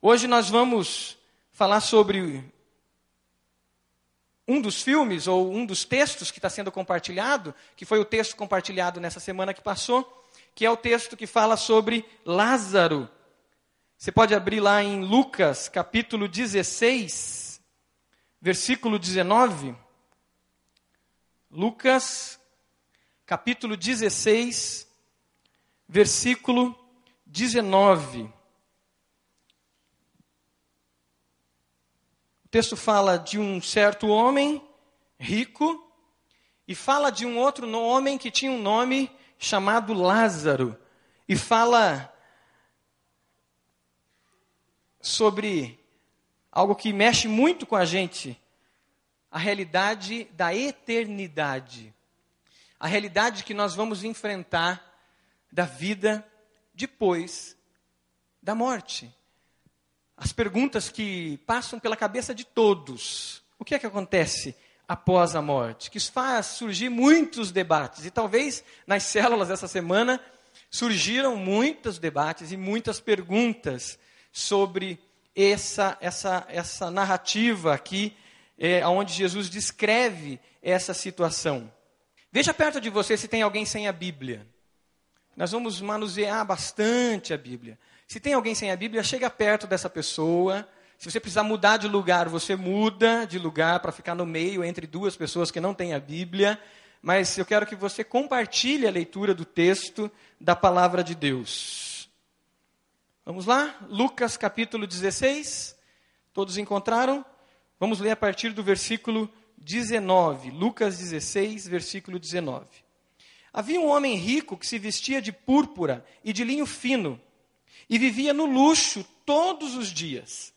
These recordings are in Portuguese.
Hoje nós vamos falar sobre um dos filmes ou um dos textos que está sendo compartilhado, que foi o texto compartilhado nessa semana que passou, que é o texto que fala sobre Lázaro. Você pode abrir lá em Lucas, capítulo 16, versículo 19. Lucas, capítulo 16, versículo 19. O texto fala de um certo homem rico e fala de um outro homem que tinha um nome chamado Lázaro e fala sobre algo que mexe muito com a gente, a realidade da eternidade. A realidade que nós vamos enfrentar da vida depois da morte as perguntas que passam pela cabeça de todos. O que é que acontece após a morte? Que faz surgir muitos debates. E talvez nas células dessa semana surgiram muitos debates e muitas perguntas sobre essa, essa, essa narrativa aqui, é, onde Jesus descreve essa situação. Veja perto de você se tem alguém sem a Bíblia. Nós vamos manusear bastante a Bíblia. Se tem alguém sem a Bíblia, chega perto dessa pessoa. Se você precisar mudar de lugar, você muda de lugar para ficar no meio entre duas pessoas que não têm a Bíblia. Mas eu quero que você compartilhe a leitura do texto da palavra de Deus. Vamos lá? Lucas capítulo 16. Todos encontraram? Vamos ler a partir do versículo 19. Lucas 16, versículo 19. Havia um homem rico que se vestia de púrpura e de linho fino e vivia no luxo todos os dias.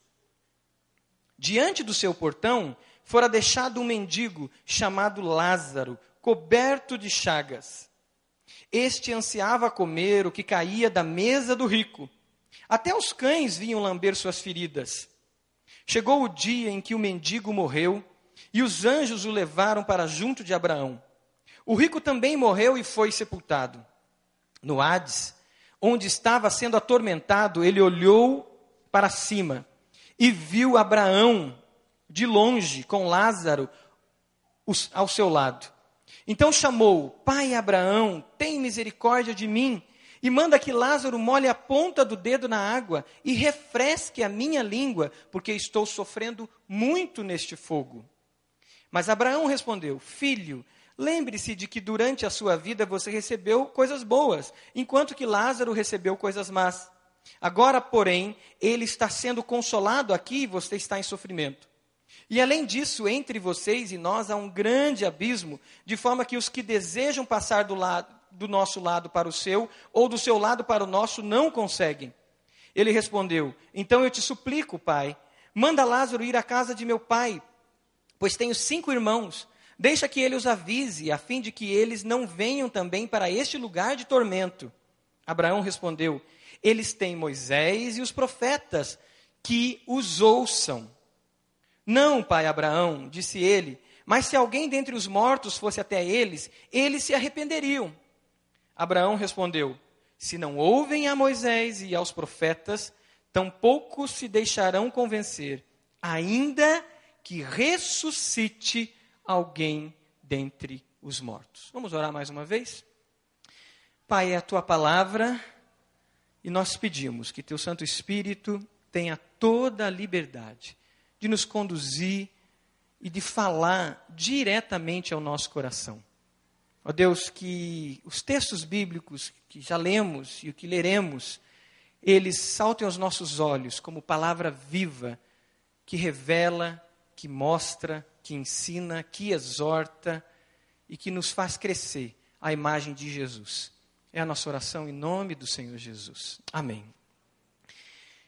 Diante do seu portão fora deixado um mendigo chamado Lázaro, coberto de chagas. Este ansiava comer o que caía da mesa do rico. Até os cães vinham lamber suas feridas. Chegou o dia em que o mendigo morreu e os anjos o levaram para junto de Abraão. O rico também morreu e foi sepultado. No Hades, onde estava sendo atormentado, ele olhou para cima e viu Abraão de longe com Lázaro ao seu lado. Então chamou: Pai Abraão, tem misericórdia de mim e manda que Lázaro molhe a ponta do dedo na água e refresque a minha língua, porque estou sofrendo muito neste fogo. Mas Abraão respondeu: Filho, Lembre-se de que durante a sua vida você recebeu coisas boas, enquanto que Lázaro recebeu coisas más. Agora, porém, ele está sendo consolado aqui e você está em sofrimento. E além disso, entre vocês e nós há um grande abismo, de forma que os que desejam passar do, lado, do nosso lado para o seu, ou do seu lado para o nosso, não conseguem. Ele respondeu: Então eu te suplico, pai, manda Lázaro ir à casa de meu pai, pois tenho cinco irmãos Deixa que ele os avise, a fim de que eles não venham também para este lugar de tormento. Abraão respondeu: Eles têm Moisés e os profetas, que os ouçam. Não, pai Abraão, disse ele, mas se alguém dentre os mortos fosse até eles, eles se arrependeriam. Abraão respondeu: Se não ouvem a Moisés e aos profetas, tampouco se deixarão convencer, ainda que ressuscite alguém dentre os mortos. Vamos orar mais uma vez? Pai, é a tua palavra e nós pedimos que teu Santo Espírito tenha toda a liberdade de nos conduzir e de falar diretamente ao nosso coração. Ó oh Deus, que os textos bíblicos que já lemos e o que leremos, eles saltem aos nossos olhos como palavra viva que revela, que mostra, que ensina, que exorta e que nos faz crescer a imagem de Jesus. É a nossa oração em nome do Senhor Jesus. Amém.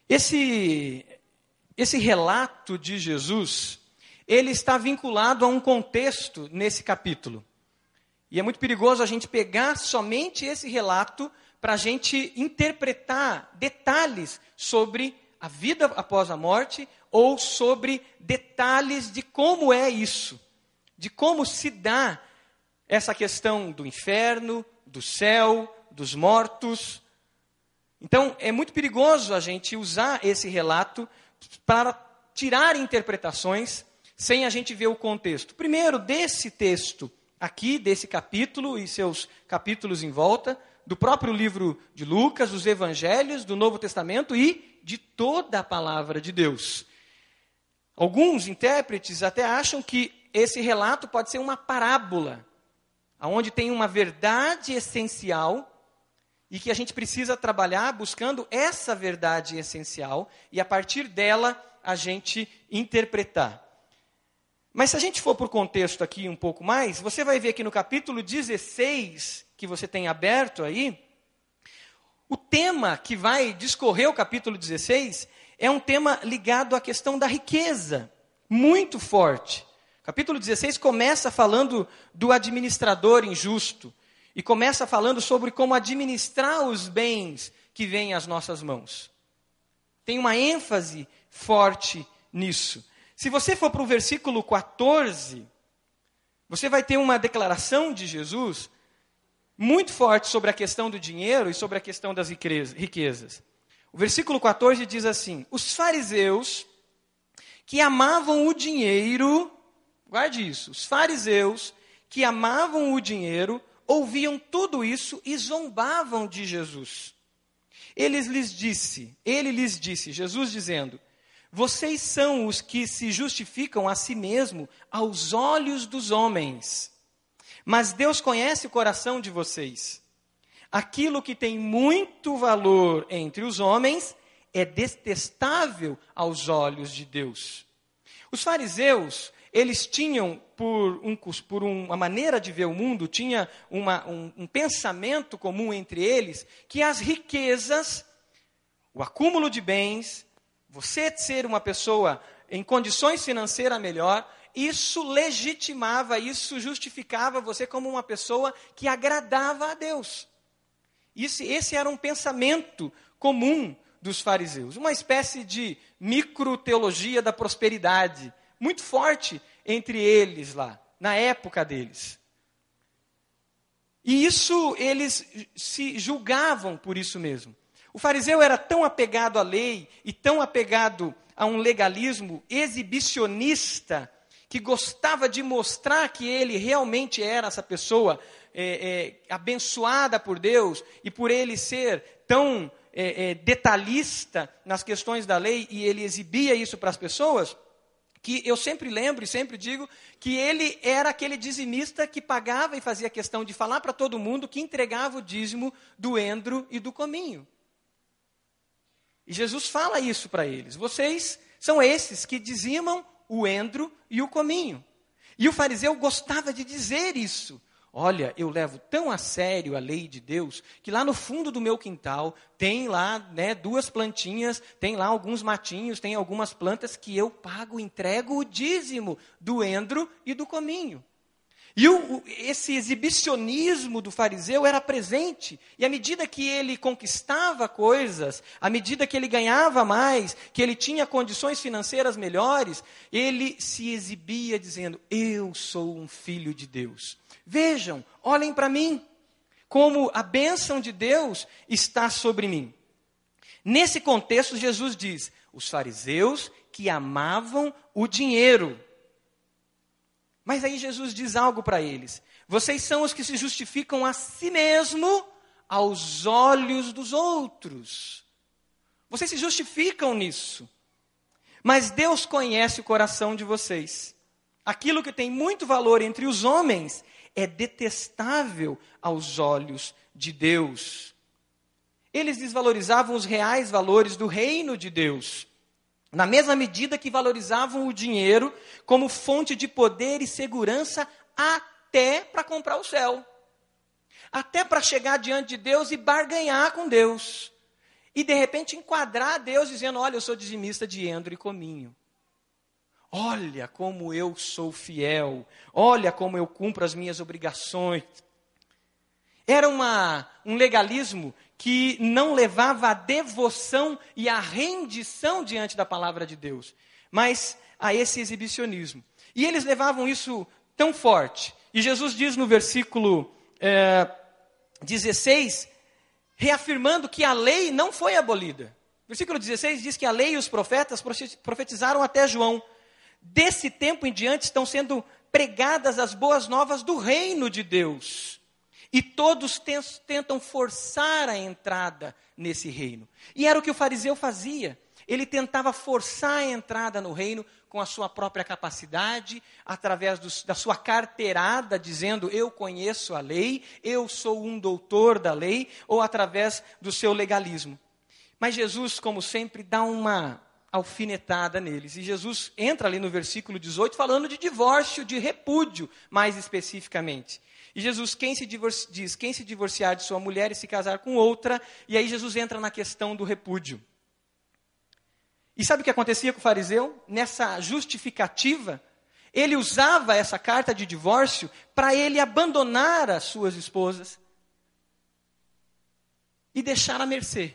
Esse, esse relato de Jesus, ele está vinculado a um contexto nesse capítulo. E é muito perigoso a gente pegar somente esse relato para a gente interpretar detalhes sobre a vida após a morte ou sobre detalhes de como é isso, de como se dá essa questão do inferno, do céu, dos mortos. Então, é muito perigoso a gente usar esse relato para tirar interpretações sem a gente ver o contexto. Primeiro, desse texto aqui, desse capítulo e seus capítulos em volta, do próprio livro de Lucas, dos evangelhos, do Novo Testamento e de toda a palavra de Deus. Alguns intérpretes até acham que esse relato pode ser uma parábola, onde tem uma verdade essencial e que a gente precisa trabalhar buscando essa verdade essencial e a partir dela a gente interpretar. Mas se a gente for para o contexto aqui um pouco mais, você vai ver que no capítulo 16, que você tem aberto aí, o tema que vai discorrer o capítulo 16 é um tema ligado à questão da riqueza, muito forte. Capítulo 16 começa falando do administrador injusto e começa falando sobre como administrar os bens que vêm às nossas mãos. Tem uma ênfase forte nisso. Se você for para o versículo 14, você vai ter uma declaração de Jesus muito forte sobre a questão do dinheiro e sobre a questão das riquezas. O versículo 14 diz assim: Os fariseus que amavam o dinheiro, guarde isso, os fariseus que amavam o dinheiro ouviam tudo isso e zombavam de Jesus. Eles lhes disse, ele lhes disse, Jesus dizendo: vocês são os que se justificam a si mesmo aos olhos dos homens. Mas Deus conhece o coração de vocês. Aquilo que tem muito valor entre os homens é detestável aos olhos de Deus. Os fariseus, eles tinham, por, um, por uma maneira de ver o mundo, tinha uma, um, um pensamento comum entre eles, que as riquezas, o acúmulo de bens, você ser uma pessoa em condições financeiras melhor, isso legitimava, isso justificava você como uma pessoa que agradava a Deus. Isso, esse era um pensamento comum dos fariseus, uma espécie de microteologia da prosperidade, muito forte entre eles lá, na época deles. E isso eles se julgavam por isso mesmo. O fariseu era tão apegado à lei e tão apegado a um legalismo exibicionista que gostava de mostrar que ele realmente era essa pessoa é, é, abençoada por Deus e por ele ser tão é, é detalhista nas questões da lei e ele exibia isso para as pessoas, que eu sempre lembro e sempre digo que ele era aquele dizimista que pagava e fazia questão de falar para todo mundo que entregava o dízimo do endro e do cominho. E Jesus fala isso para eles. Vocês são esses que dizimam o endro e o cominho. E o fariseu gostava de dizer isso. Olha, eu levo tão a sério a lei de Deus que lá no fundo do meu quintal tem lá né, duas plantinhas, tem lá alguns matinhos, tem algumas plantas que eu pago, entrego o dízimo do endro e do cominho. E o, esse exibicionismo do fariseu era presente. E à medida que ele conquistava coisas, à medida que ele ganhava mais, que ele tinha condições financeiras melhores, ele se exibia dizendo: Eu sou um filho de Deus. Vejam, olhem para mim, como a bênção de Deus está sobre mim. Nesse contexto, Jesus diz: os fariseus que amavam o dinheiro mas aí Jesus diz algo para eles: vocês são os que se justificam a si mesmo aos olhos dos outros. Vocês se justificam nisso. Mas Deus conhece o coração de vocês. Aquilo que tem muito valor entre os homens é detestável aos olhos de Deus. Eles desvalorizavam os reais valores do reino de Deus na mesma medida que valorizavam o dinheiro como fonte de poder e segurança até para comprar o céu. Até para chegar diante de Deus e barganhar com Deus. E de repente enquadrar Deus dizendo: Olha, eu sou dizimista de endro e cominho. Olha como eu sou fiel. Olha como eu cumpro as minhas obrigações. Era uma, um legalismo que não levava à devoção e à rendição diante da palavra de Deus, mas a esse exibicionismo. E eles levavam isso tão forte. E Jesus diz no versículo é, 16: reafirmando que a lei não foi abolida. Versículo 16 diz que a lei e os profetas profetizaram até João. Desse tempo em diante estão sendo pregadas as boas novas do reino de Deus. E todos tentam forçar a entrada nesse reino. E era o que o fariseu fazia. Ele tentava forçar a entrada no reino com a sua própria capacidade, através do, da sua carteirada, dizendo eu conheço a lei, eu sou um doutor da lei, ou através do seu legalismo. Mas Jesus, como sempre, dá uma alfinetada neles. E Jesus entra ali no versículo 18 falando de divórcio, de repúdio, mais especificamente. E Jesus quem se diz: quem se divorciar de sua mulher e se casar com outra, e aí Jesus entra na questão do repúdio. E sabe o que acontecia com o fariseu? Nessa justificativa, ele usava essa carta de divórcio para ele abandonar as suas esposas e deixar à mercê,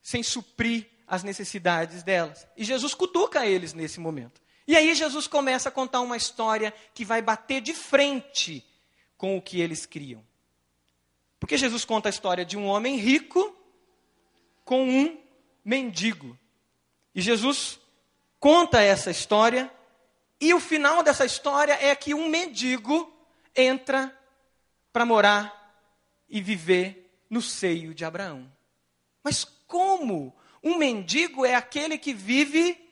sem suprir as necessidades delas. E Jesus cutuca eles nesse momento. E aí Jesus começa a contar uma história que vai bater de frente com o que eles criam. Porque Jesus conta a história de um homem rico com um mendigo. E Jesus conta essa história, e o final dessa história é que um mendigo entra para morar e viver no seio de Abraão. Mas como? Um mendigo é aquele que vive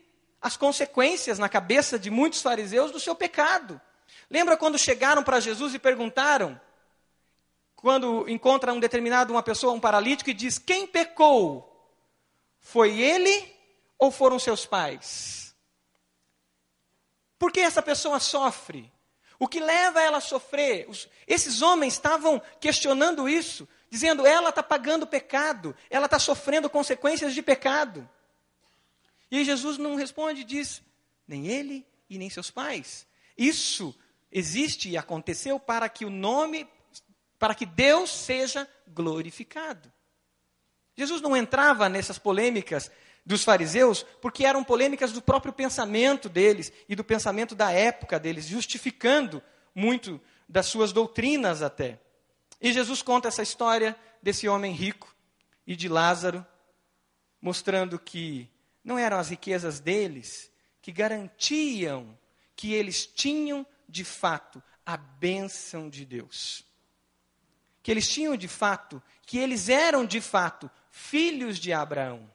as consequências na cabeça de muitos fariseus do seu pecado. Lembra quando chegaram para Jesus e perguntaram, quando encontra um determinado uma pessoa, um paralítico, e diz: Quem pecou? Foi ele ou foram seus pais? Por que essa pessoa sofre? O que leva ela a sofrer? Os, esses homens estavam questionando isso, dizendo: ela está pagando pecado, ela está sofrendo consequências de pecado. E Jesus não responde, diz: nem ele e nem seus pais. Isso existe e aconteceu para que o nome, para que Deus seja glorificado. Jesus não entrava nessas polêmicas dos fariseus, porque eram polêmicas do próprio pensamento deles e do pensamento da época deles, justificando muito das suas doutrinas até. E Jesus conta essa história desse homem rico e de Lázaro, mostrando que não eram as riquezas deles que garantiam que eles tinham de fato a bênção de Deus. Que eles tinham de fato, que eles eram de fato filhos de Abraão.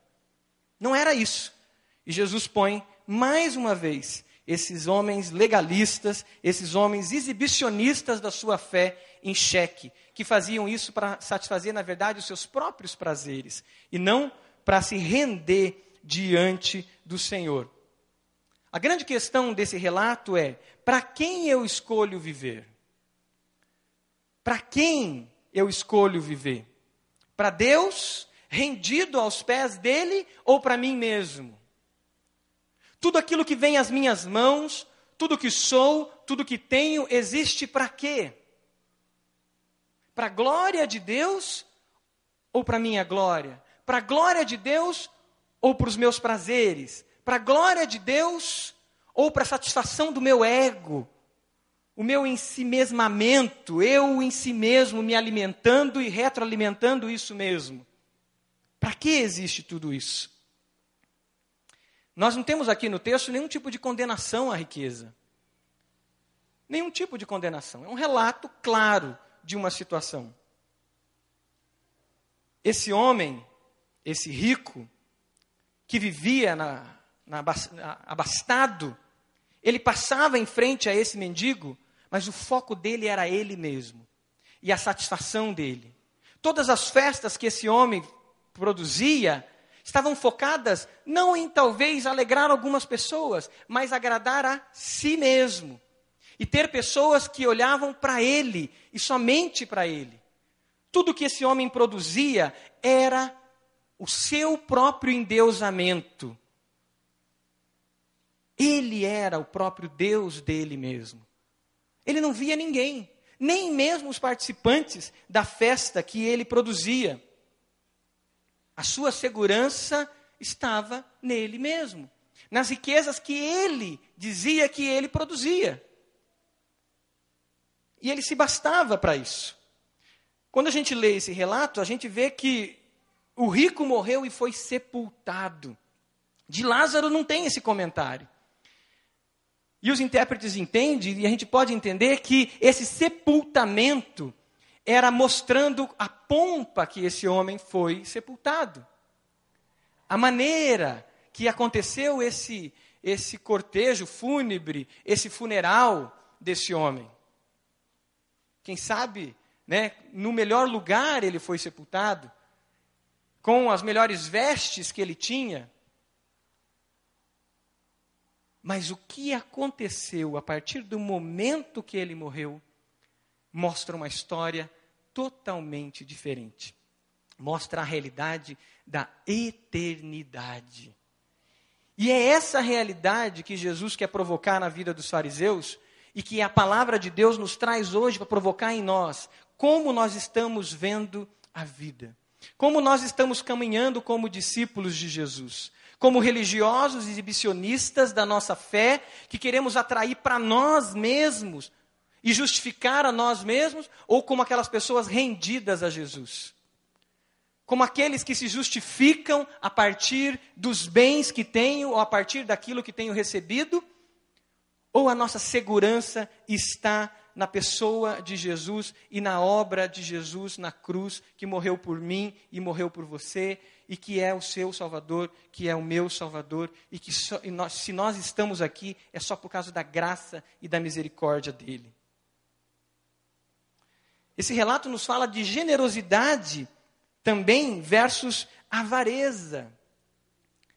Não era isso. E Jesus põe mais uma vez esses homens legalistas, esses homens exibicionistas da sua fé em xeque, que faziam isso para satisfazer, na verdade, os seus próprios prazeres e não para se render diante do Senhor. A grande questão desse relato é: para quem eu escolho viver? Para quem eu escolho viver? Para Deus rendido aos pés dele ou para mim mesmo? Tudo aquilo que vem às minhas mãos, tudo que sou, tudo que tenho, existe para quê? Para a glória de Deus ou para minha glória? Para a glória de Deus ou para os meus prazeres? Para a glória de Deus ou para a satisfação do meu ego? O meu ensimesmamento, eu em si mesmo me alimentando e retroalimentando isso mesmo. Para que existe tudo isso? Nós não temos aqui no texto nenhum tipo de condenação à riqueza. Nenhum tipo de condenação. É um relato claro de uma situação. Esse homem, esse rico, que vivia na, na, abastado, ele passava em frente a esse mendigo, mas o foco dele era ele mesmo e a satisfação dele. Todas as festas que esse homem produzia estavam focadas não em talvez alegrar algumas pessoas, mas agradar a si mesmo. E ter pessoas que olhavam para ele e somente para ele. Tudo que esse homem produzia era o seu próprio endeusamento. Ele era o próprio Deus dele mesmo. Ele não via ninguém, nem mesmo os participantes da festa que ele produzia. A sua segurança estava nele mesmo, nas riquezas que ele dizia que ele produzia. E ele se bastava para isso. Quando a gente lê esse relato, a gente vê que o rico morreu e foi sepultado. De Lázaro não tem esse comentário. E os intérpretes entendem, e a gente pode entender que esse sepultamento era mostrando a pompa que esse homem foi sepultado. A maneira que aconteceu esse, esse cortejo fúnebre, esse funeral desse homem. Quem sabe, né, no melhor lugar ele foi sepultado, com as melhores vestes que ele tinha. Mas o que aconteceu a partir do momento que ele morreu mostra uma história totalmente diferente. Mostra a realidade da eternidade. E é essa realidade que Jesus quer provocar na vida dos fariseus e que a palavra de Deus nos traz hoje para provocar em nós como nós estamos vendo a vida. Como nós estamos caminhando como discípulos de Jesus como religiosos exibicionistas da nossa fé, que queremos atrair para nós mesmos e justificar a nós mesmos, ou como aquelas pessoas rendidas a Jesus. Como aqueles que se justificam a partir dos bens que tenho ou a partir daquilo que tenho recebido, ou a nossa segurança está na pessoa de Jesus e na obra de Jesus na cruz, que morreu por mim e morreu por você, e que é o seu Salvador, que é o meu Salvador, e que só, e nós, se nós estamos aqui é só por causa da graça e da misericórdia dele. Esse relato nos fala de generosidade também versus avareza.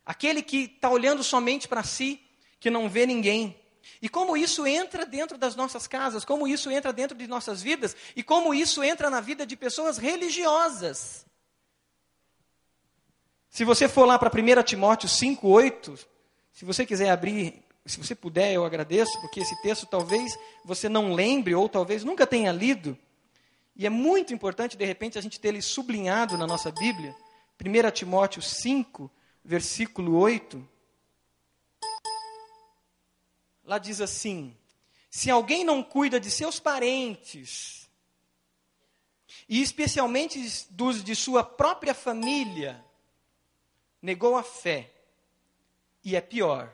Aquele que está olhando somente para si, que não vê ninguém. E como isso entra dentro das nossas casas, como isso entra dentro de nossas vidas, e como isso entra na vida de pessoas religiosas. Se você for lá para 1 Timóteo 5,8, se você quiser abrir, se você puder, eu agradeço, porque esse texto talvez você não lembre, ou talvez nunca tenha lido, e é muito importante, de repente, a gente ter ele sublinhado na nossa Bíblia. 1 Timóteo 5, versículo 8. Lá diz assim: Se alguém não cuida de seus parentes, e especialmente dos de sua própria família, negou a fé e é pior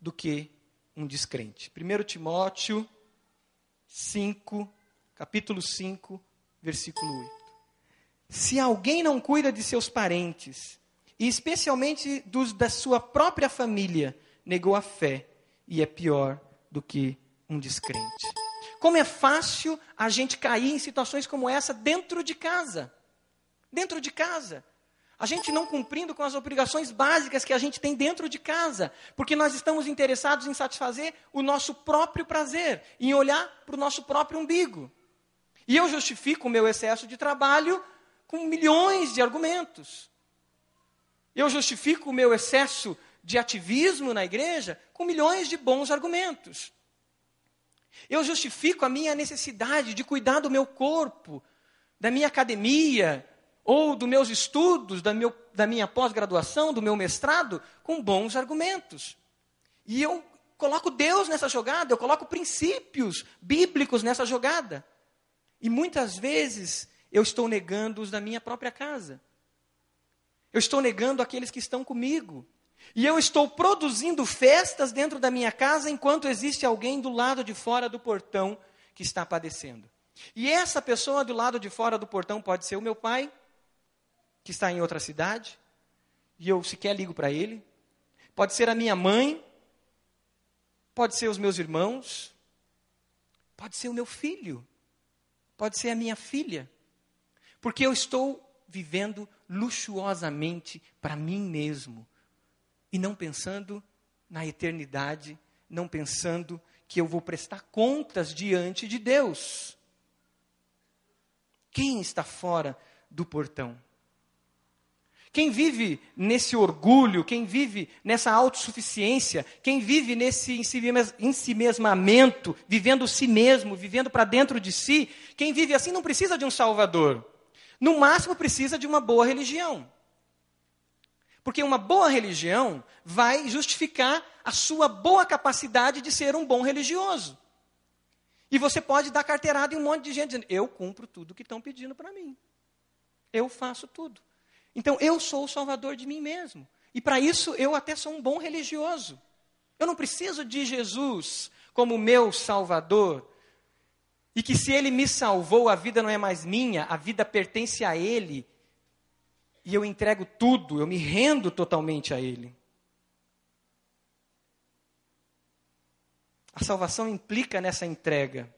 do que um descrente. 1 Timóteo 5, capítulo 5, versículo 8. Se alguém não cuida de seus parentes, e especialmente dos da sua própria família, negou a fé e é pior do que um descrente. Como é fácil a gente cair em situações como essa dentro de casa. Dentro de casa. A gente não cumprindo com as obrigações básicas que a gente tem dentro de casa, porque nós estamos interessados em satisfazer o nosso próprio prazer, em olhar para o nosso próprio umbigo. E eu justifico o meu excesso de trabalho com milhões de argumentos. Eu justifico o meu excesso de ativismo na igreja com milhões de bons argumentos. Eu justifico a minha necessidade de cuidar do meu corpo, da minha academia, ou dos meus estudos, da, meu, da minha pós-graduação, do meu mestrado, com bons argumentos. E eu coloco Deus nessa jogada, eu coloco princípios bíblicos nessa jogada. E muitas vezes eu estou negando os da minha própria casa. Eu estou negando aqueles que estão comigo. E eu estou produzindo festas dentro da minha casa enquanto existe alguém do lado de fora do portão que está padecendo. E essa pessoa do lado de fora do portão pode ser o meu pai, que está em outra cidade, e eu sequer ligo para ele. Pode ser a minha mãe, pode ser os meus irmãos, pode ser o meu filho, pode ser a minha filha. Porque eu estou vivendo luxuosamente para mim mesmo e não pensando na eternidade, não pensando que eu vou prestar contas diante de Deus. Quem está fora do portão? Quem vive nesse orgulho, quem vive nessa autossuficiência, quem vive nesse ensimesmamento, vivendo si mesmo, vivendo para dentro de si, quem vive assim não precisa de um salvador. No máximo precisa de uma boa religião. Porque uma boa religião vai justificar a sua boa capacidade de ser um bom religioso. E você pode dar carteirada em um monte de gente dizendo: Eu cumpro tudo que estão pedindo para mim. Eu faço tudo. Então eu sou o salvador de mim mesmo. E para isso eu até sou um bom religioso. Eu não preciso de Jesus como meu salvador. E que se ele me salvou, a vida não é mais minha, a vida pertence a ele. E eu entrego tudo, eu me rendo totalmente a ele. A salvação implica nessa entrega,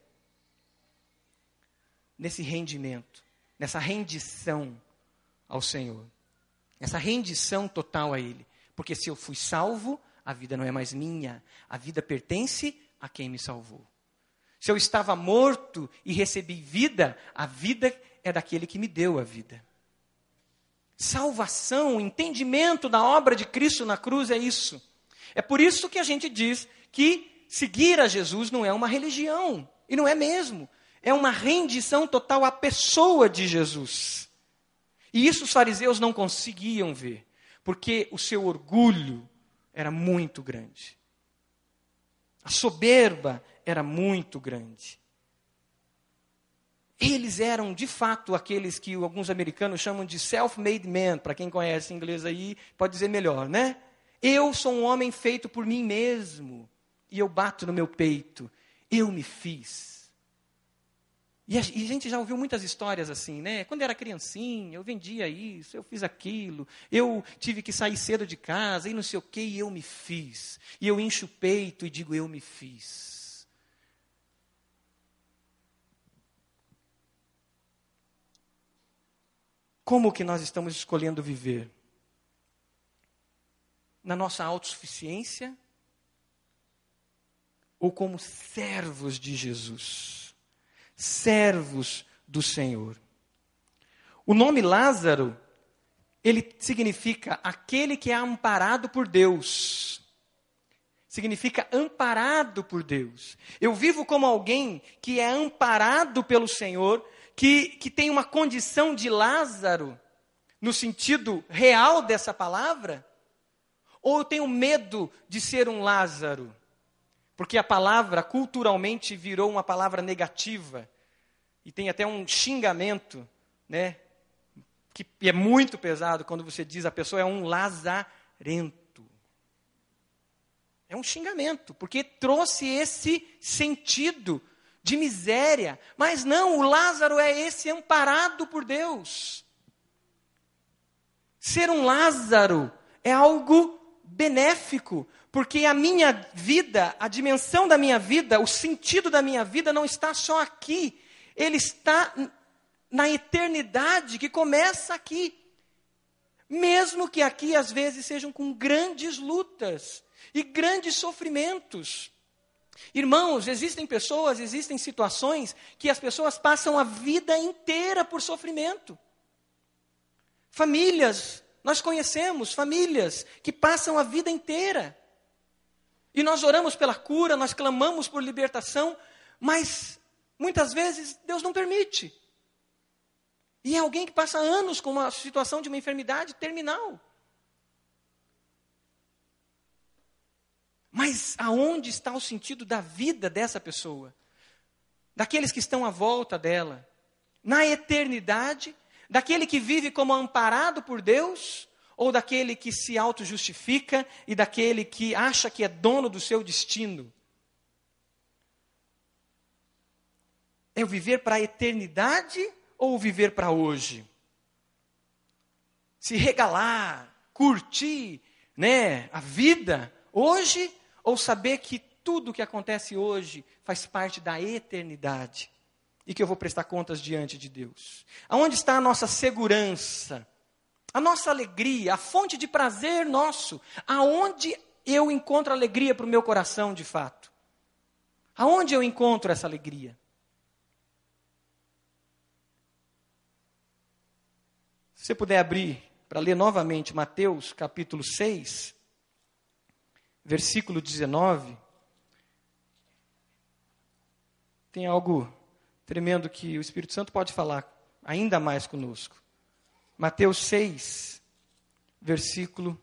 nesse rendimento, nessa rendição ao Senhor. Essa rendição total a Ele. Porque se eu fui salvo, a vida não é mais minha, a vida pertence a quem me salvou. Se eu estava morto e recebi vida, a vida é daquele que me deu a vida. Salvação, entendimento da obra de Cristo na cruz é isso. É por isso que a gente diz que seguir a Jesus não é uma religião. E não é mesmo. É uma rendição total à pessoa de Jesus. E isso os fariseus não conseguiam ver, porque o seu orgulho era muito grande. A soberba era muito grande. Eles eram, de fato, aqueles que alguns americanos chamam de self-made man. Para quem conhece inglês aí, pode dizer melhor, né? Eu sou um homem feito por mim mesmo e eu bato no meu peito. Eu me fiz. E a, gente já ouviu muitas histórias assim, né? Quando era criancinha, eu vendia isso, eu fiz aquilo, eu tive que sair cedo de casa, e não sei o que, e eu me fiz. E eu encho o peito e digo, eu me fiz. Como que nós estamos escolhendo viver? Na nossa autossuficiência ou como servos de Jesus, servos do Senhor. O nome Lázaro, ele significa aquele que é amparado por Deus. Significa amparado por Deus. Eu vivo como alguém que é amparado pelo Senhor, que, que tem uma condição de Lázaro, no sentido real dessa palavra? Ou eu tenho medo de ser um Lázaro? Porque a palavra culturalmente virou uma palavra negativa. E tem até um xingamento, né? Que é muito pesado quando você diz a pessoa é um lazarento. É um xingamento, porque trouxe esse sentido de miséria. Mas não, o Lázaro é esse amparado por Deus. Ser um Lázaro é algo benéfico, porque a minha vida, a dimensão da minha vida, o sentido da minha vida não está só aqui, ele está na eternidade que começa aqui. Mesmo que aqui às vezes sejam com grandes lutas e grandes sofrimentos. Irmãos, existem pessoas, existem situações que as pessoas passam a vida inteira por sofrimento. Famílias, nós conhecemos famílias que passam a vida inteira e nós oramos pela cura, nós clamamos por libertação, mas muitas vezes Deus não permite. E é alguém que passa anos com uma situação de uma enfermidade terminal. Mas aonde está o sentido da vida dessa pessoa? Daqueles que estão à volta dela? Na eternidade? Daquele que vive como amparado por Deus? ou daquele que se auto-justifica e daquele que acha que é dono do seu destino? É o viver para a eternidade ou viver para hoje? Se regalar, curtir, né, a vida hoje ou saber que tudo o que acontece hoje faz parte da eternidade e que eu vou prestar contas diante de Deus? Aonde está a nossa segurança? a nossa alegria, a fonte de prazer nosso, aonde eu encontro alegria para o meu coração de fato? Aonde eu encontro essa alegria? Se você puder abrir para ler novamente Mateus capítulo 6, versículo 19, tem algo tremendo que o Espírito Santo pode falar ainda mais conosco. Mateus 6, versículo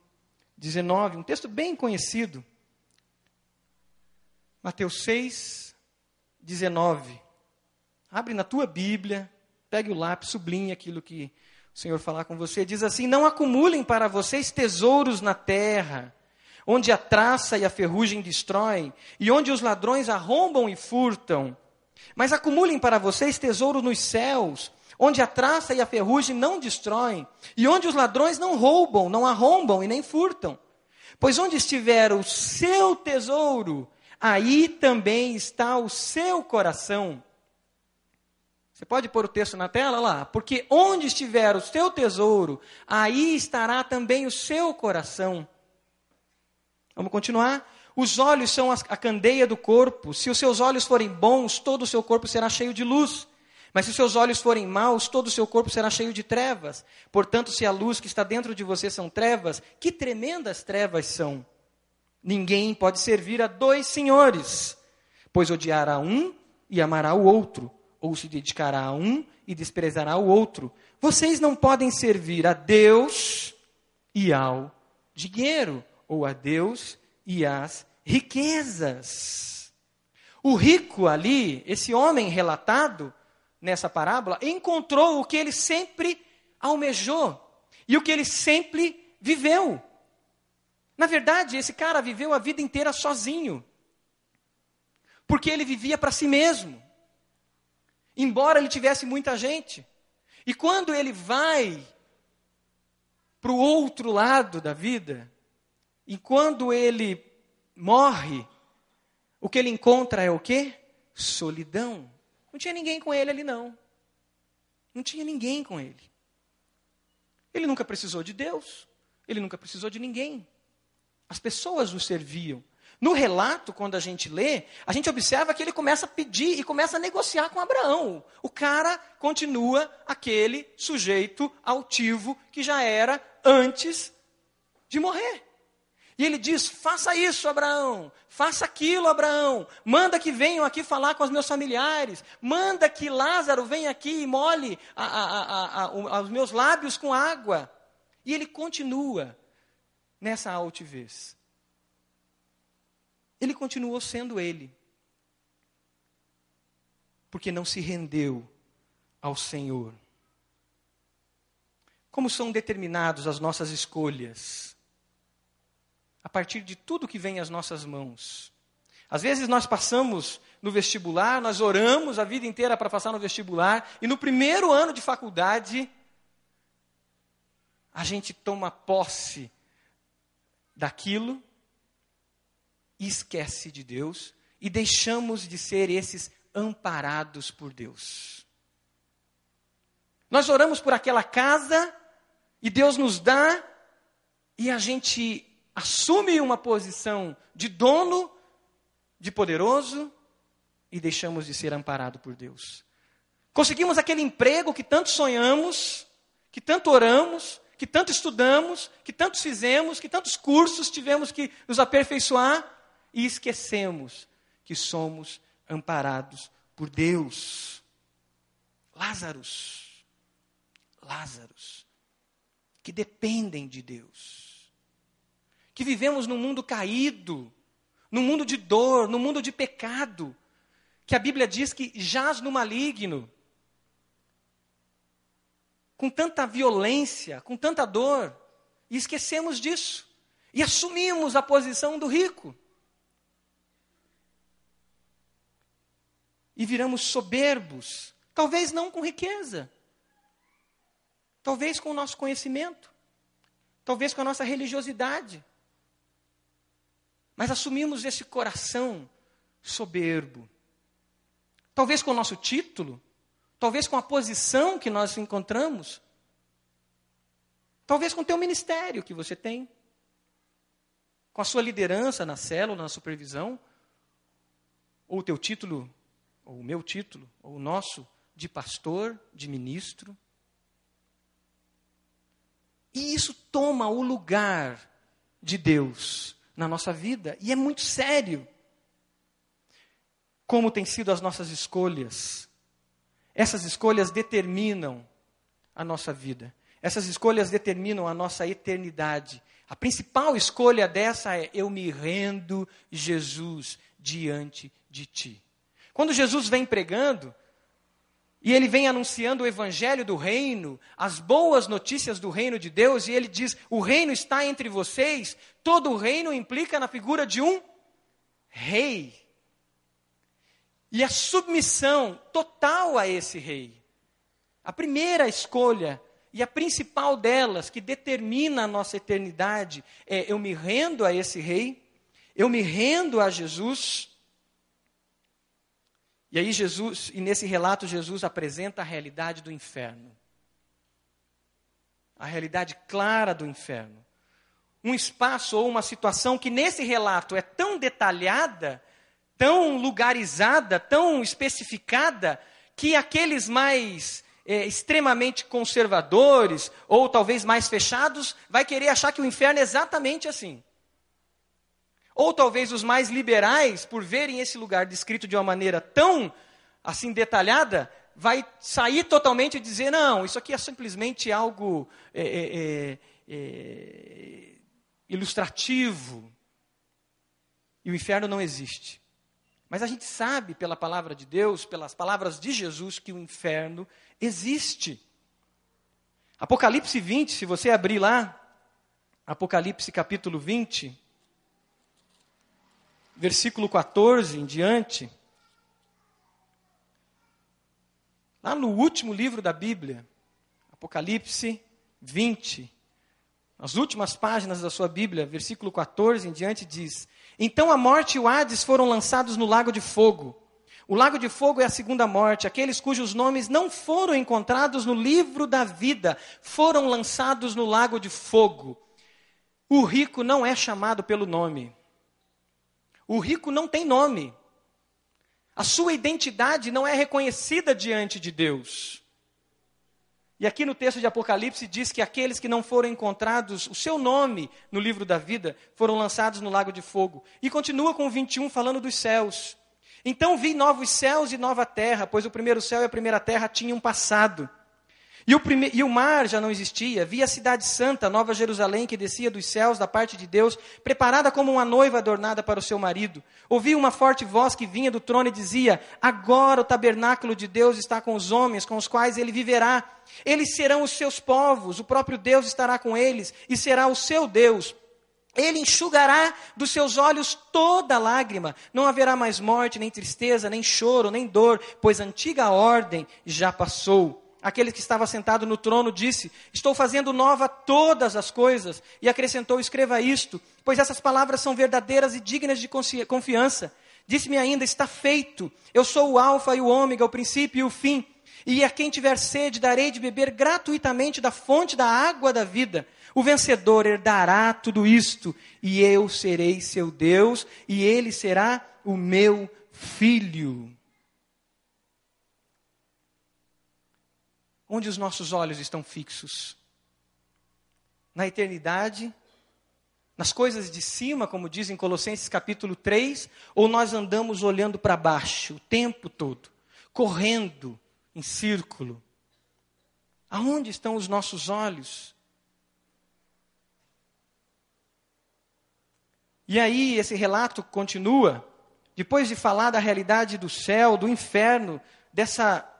19, um texto bem conhecido. Mateus 6, 19. Abre na tua Bíblia, pegue o lápis, sublinhe aquilo que o Senhor falar com você. Diz assim: Não acumulem para vocês tesouros na terra, onde a traça e a ferrugem destroem, e onde os ladrões arrombam e furtam. Mas acumulem para vocês tesouro nos céus, onde a traça e a ferrugem não destroem, e onde os ladrões não roubam, não arrombam e nem furtam. Pois onde estiver o seu tesouro, aí também está o seu coração. Você pode pôr o texto na tela lá? Porque onde estiver o seu tesouro, aí estará também o seu coração. Vamos continuar? Os olhos são a candeia do corpo. Se os seus olhos forem bons, todo o seu corpo será cheio de luz. Mas se os seus olhos forem maus, todo o seu corpo será cheio de trevas. Portanto, se a luz que está dentro de você são trevas, que tremendas trevas são! Ninguém pode servir a dois senhores, pois odiará um e amará o outro, ou se dedicará a um e desprezará o outro. Vocês não podem servir a Deus e ao dinheiro, ou a Deus e às riquezas. O rico ali, esse homem relatado, nessa parábola, encontrou o que ele sempre almejou e o que ele sempre viveu. Na verdade, esse cara viveu a vida inteira sozinho, porque ele vivia para si mesmo, embora ele tivesse muita gente. E quando ele vai para o outro lado da vida, e quando ele morre, o que ele encontra é o quê? Solidão. Não tinha ninguém com ele ali, não. Não tinha ninguém com ele. Ele nunca precisou de Deus. Ele nunca precisou de ninguém. As pessoas o serviam. No relato, quando a gente lê, a gente observa que ele começa a pedir e começa a negociar com Abraão. O cara continua aquele sujeito altivo que já era antes de morrer. E ele diz: faça isso, Abraão, faça aquilo, Abraão, manda que venham aqui falar com os meus familiares, manda que Lázaro venha aqui e molhe a, a, a, os meus lábios com água. E ele continua nessa altivez. Ele continuou sendo ele, porque não se rendeu ao Senhor. Como são determinadas as nossas escolhas? A partir de tudo que vem às nossas mãos. Às vezes nós passamos no vestibular, nós oramos a vida inteira para passar no vestibular, e no primeiro ano de faculdade, a gente toma posse daquilo esquece de Deus e deixamos de ser esses amparados por Deus. Nós oramos por aquela casa e Deus nos dá e a gente assume uma posição de dono, de poderoso, e deixamos de ser amparado por Deus. Conseguimos aquele emprego que tanto sonhamos, que tanto oramos, que tanto estudamos, que tantos fizemos, que tantos cursos tivemos que nos aperfeiçoar, e esquecemos que somos amparados por Deus. Lázaros, Lázaros, que dependem de Deus que vivemos num mundo caído, num mundo de dor, num mundo de pecado, que a Bíblia diz que jaz no maligno, com tanta violência, com tanta dor, e esquecemos disso, e assumimos a posição do rico. E viramos soberbos, talvez não com riqueza, talvez com o nosso conhecimento, talvez com a nossa religiosidade. Mas assumimos esse coração soberbo. Talvez com o nosso título, talvez com a posição que nós encontramos, talvez com o teu ministério que você tem, com a sua liderança na célula, na supervisão, ou o teu título, ou o meu título, ou o nosso, de pastor, de ministro. E isso toma o lugar de Deus na nossa vida, e é muito sério. Como têm sido as nossas escolhas? Essas escolhas determinam a nossa vida. Essas escolhas determinam a nossa eternidade. A principal escolha dessa é: eu me rendo, Jesus, diante de ti. Quando Jesus vem pregando, e ele vem anunciando o evangelho do reino, as boas notícias do reino de Deus, e ele diz: o reino está entre vocês. Todo o reino implica na figura de um rei. E a submissão total a esse rei. A primeira escolha e a principal delas, que determina a nossa eternidade, é eu me rendo a esse rei, eu me rendo a Jesus e aí Jesus, e nesse relato Jesus apresenta a realidade do inferno. A realidade clara do inferno. Um espaço ou uma situação que nesse relato é tão detalhada, tão lugarizada, tão especificada, que aqueles mais é, extremamente conservadores ou talvez mais fechados vai querer achar que o inferno é exatamente assim. Ou talvez os mais liberais, por verem esse lugar descrito de uma maneira tão assim detalhada, vai sair totalmente e dizer: não, isso aqui é simplesmente algo é, é, é, é ilustrativo. E o inferno não existe. Mas a gente sabe pela palavra de Deus, pelas palavras de Jesus, que o inferno existe. Apocalipse 20, se você abrir lá, Apocalipse capítulo 20, versículo 14 em diante. Lá no último livro da Bíblia, Apocalipse 20, nas últimas páginas da sua Bíblia, versículo 14 em diante diz: Então a morte e o Hades foram lançados no lago de fogo. O lago de fogo é a segunda morte. Aqueles cujos nomes não foram encontrados no livro da vida foram lançados no lago de fogo. O rico não é chamado pelo nome. O rico não tem nome. A sua identidade não é reconhecida diante de Deus. E aqui no texto de Apocalipse diz que aqueles que não foram encontrados, o seu nome no livro da vida, foram lançados no lago de fogo. E continua com o 21 falando dos céus. Então vi novos céus e nova terra, pois o primeiro céu e a primeira terra tinham passado e o, prime... e o mar já não existia. Vi a cidade santa, Nova Jerusalém, que descia dos céus da parte de Deus, preparada como uma noiva adornada para o seu marido. Ouvi uma forte voz que vinha do trono e dizia: Agora o tabernáculo de Deus está com os homens, com os quais ele viverá. Eles serão os seus povos, o próprio Deus estará com eles e será o seu Deus. Ele enxugará dos seus olhos toda lágrima. Não haverá mais morte, nem tristeza, nem choro, nem dor, pois a antiga ordem já passou aquele que estava sentado no trono disse: Estou fazendo nova todas as coisas. E acrescentou: Escreva isto, pois essas palavras são verdadeiras e dignas de confiança. Disse-me ainda: Está feito. Eu sou o Alfa e o Ômega, o princípio e o fim. E a quem tiver sede, darei de beber gratuitamente da fonte da água da vida. O vencedor herdará tudo isto, e eu serei seu Deus, e ele será o meu filho. Onde os nossos olhos estão fixos? Na eternidade? Nas coisas de cima, como diz em Colossenses capítulo 3? Ou nós andamos olhando para baixo o tempo todo, correndo em círculo? Aonde estão os nossos olhos? E aí, esse relato continua, depois de falar da realidade do céu, do inferno, dessa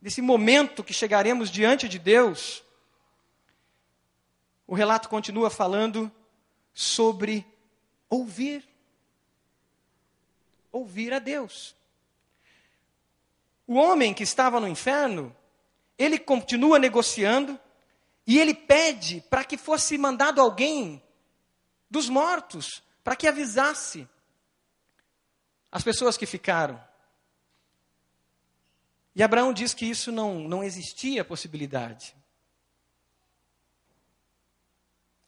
desse momento que chegaremos diante de Deus, o relato continua falando sobre ouvir. Ouvir a Deus. O homem que estava no inferno, ele continua negociando e ele pede para que fosse mandado alguém dos mortos, para que avisasse as pessoas que ficaram. E Abraão diz que isso não, não existia possibilidade.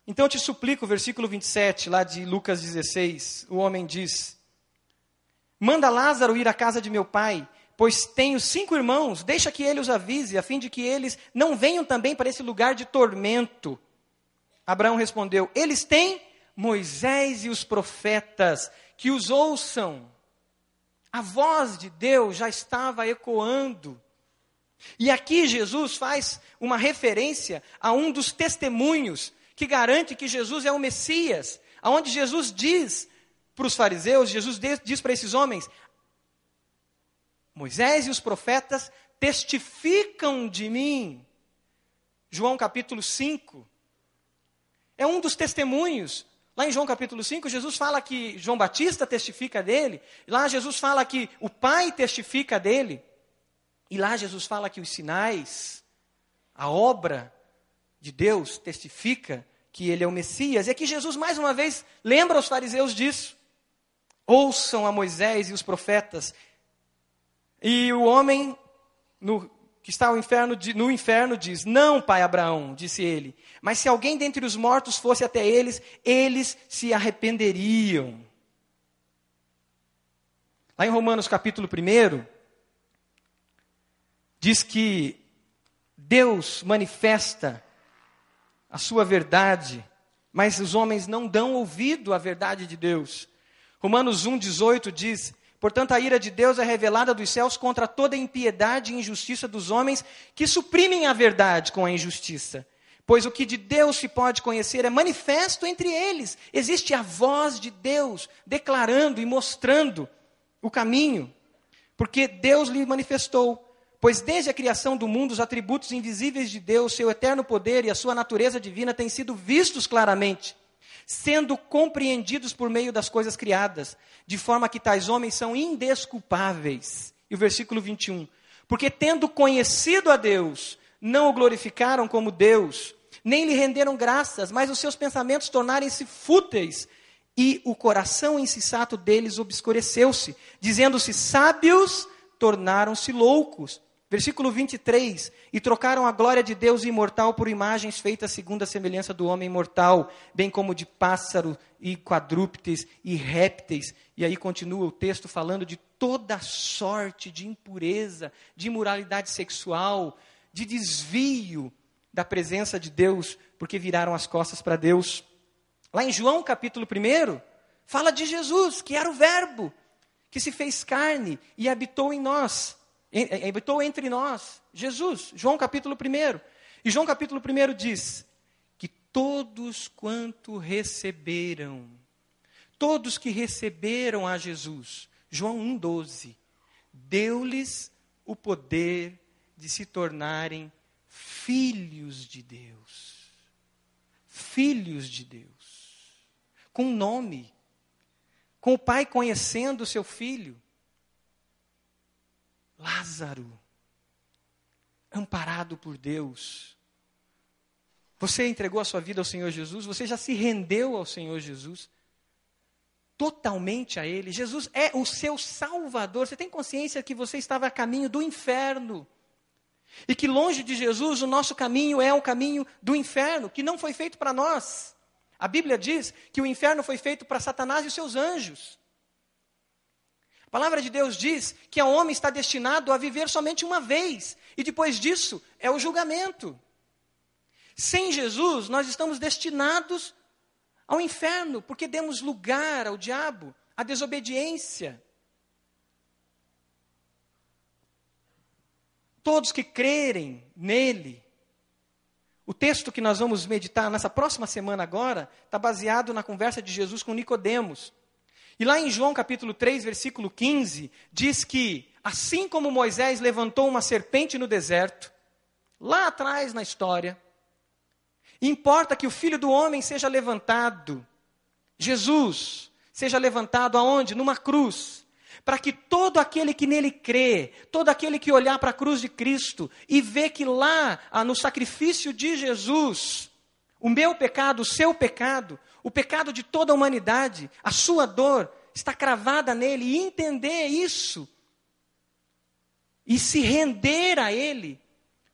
Então eu te suplico, versículo 27, lá de Lucas 16, o homem diz: Manda Lázaro ir à casa de meu pai, pois tenho cinco irmãos, deixa que ele os avise, a fim de que eles não venham também para esse lugar de tormento. Abraão respondeu: Eles têm Moisés e os profetas, que os ouçam. A voz de Deus já estava ecoando. E aqui Jesus faz uma referência a um dos testemunhos que garante que Jesus é o Messias, aonde Jesus diz para os fariseus, Jesus diz para esses homens: Moisés e os profetas testificam de mim. João capítulo 5. É um dos testemunhos. Lá em João capítulo 5, Jesus fala que João Batista testifica dele. Lá Jesus fala que o Pai testifica dele. E lá Jesus fala que os sinais, a obra de Deus testifica que ele é o Messias. E aqui Jesus mais uma vez lembra os fariseus disso. Ouçam a Moisés e os profetas. E o homem no, que está no inferno, no inferno diz: Não, pai Abraão, disse ele, mas se alguém dentre os mortos fosse até eles, eles se arrependeriam. Lá em Romanos capítulo 1, diz que Deus manifesta a sua verdade, mas os homens não dão ouvido à verdade de Deus. Romanos 1,18 diz: Portanto, a ira de Deus é revelada dos céus contra toda impiedade e injustiça dos homens que suprimem a verdade com a injustiça. Pois o que de Deus se pode conhecer é manifesto entre eles. Existe a voz de Deus declarando e mostrando o caminho, porque Deus lhe manifestou. Pois desde a criação do mundo, os atributos invisíveis de Deus, seu eterno poder e a sua natureza divina têm sido vistos claramente, sendo compreendidos por meio das coisas criadas, de forma que tais homens são indesculpáveis. E o versículo 21. Porque tendo conhecido a Deus, não o glorificaram como Deus, nem lhe renderam graças, mas os seus pensamentos tornaram-se fúteis, e o coração insensato deles obscureceu-se, dizendo-se sábios, tornaram-se loucos. Versículo 23: E trocaram a glória de Deus imortal por imagens feitas segundo a semelhança do homem mortal, bem como de pássaro e quadrúpedes e répteis. E aí continua o texto falando de toda sorte de impureza, de imoralidade sexual, de desvio da presença de Deus, porque viraram as costas para Deus. Lá em João capítulo 1, fala de Jesus, que era o Verbo, que se fez carne e habitou em nós habitou entre nós, Jesus, João capítulo 1. E João capítulo 1 diz que todos quanto receberam, todos que receberam a Jesus, João 1,12, deu-lhes o poder de se tornarem filhos de Deus. Filhos de Deus. Com nome. Com o pai conhecendo o seu filho. Lázaro, amparado por Deus. Você entregou a sua vida ao Senhor Jesus? Você já se rendeu ao Senhor Jesus? Totalmente a Ele. Jesus é o seu Salvador. Você tem consciência que você estava a caminho do inferno? E que longe de Jesus o nosso caminho é o caminho do inferno, que não foi feito para nós. A Bíblia diz que o inferno foi feito para Satanás e os seus anjos. A palavra de Deus diz que o homem está destinado a viver somente uma vez, e depois disso é o julgamento. Sem Jesus, nós estamos destinados ao inferno, porque demos lugar ao diabo, à desobediência. Todos que crerem nele. O texto que nós vamos meditar nessa próxima semana agora está baseado na conversa de Jesus com Nicodemos. E lá em João capítulo 3, versículo 15, diz que assim como Moisés levantou uma serpente no deserto, lá atrás na história, importa que o filho do homem seja levantado, Jesus, seja levantado aonde? Numa cruz, para que todo aquele que nele crê, todo aquele que olhar para a cruz de Cristo e ver que lá, ah, no sacrifício de Jesus, o meu pecado, o seu pecado, o pecado de toda a humanidade, a sua dor está cravada nele, e entender isso e se render a ele,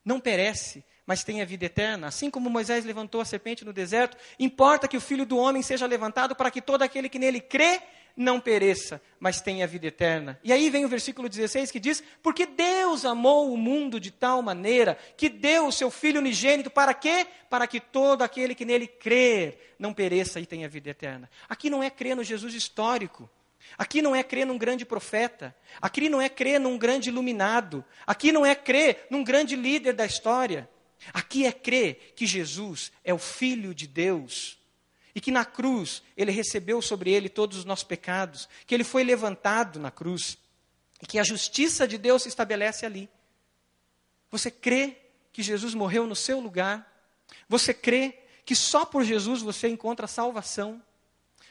não perece, mas tem a vida eterna. Assim como Moisés levantou a serpente no deserto, importa que o filho do homem seja levantado para que todo aquele que nele crê não pereça, mas tenha vida eterna. E aí vem o versículo 16 que diz: Porque Deus amou o mundo de tal maneira que deu o seu Filho unigênito, para quê? Para que todo aquele que nele crer não pereça e tenha vida eterna. Aqui não é crer no Jesus histórico. Aqui não é crer num grande profeta. Aqui não é crer num grande iluminado. Aqui não é crer num grande líder da história. Aqui é crer que Jesus é o Filho de Deus e que na cruz ele recebeu sobre ele todos os nossos pecados, que ele foi levantado na cruz. e que a justiça de Deus se estabelece ali. Você crê que Jesus morreu no seu lugar? Você crê que só por Jesus você encontra salvação?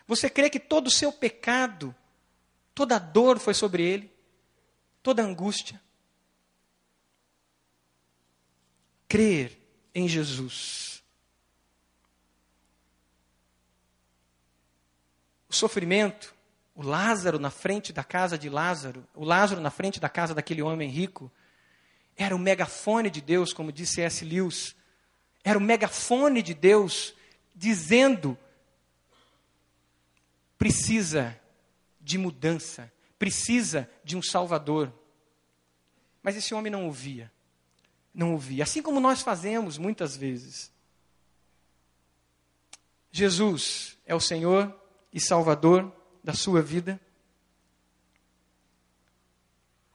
Você crê que todo o seu pecado, toda a dor foi sobre ele? Toda a angústia? Crer em Jesus. O sofrimento, o Lázaro na frente da casa de Lázaro, o Lázaro na frente da casa daquele homem rico, era o megafone de Deus, como disse S. Lewis. Era o megafone de Deus dizendo: precisa de mudança, precisa de um Salvador. Mas esse homem não ouvia. Não ouvia. Assim como nós fazemos muitas vezes. Jesus é o Senhor e Salvador da sua vida?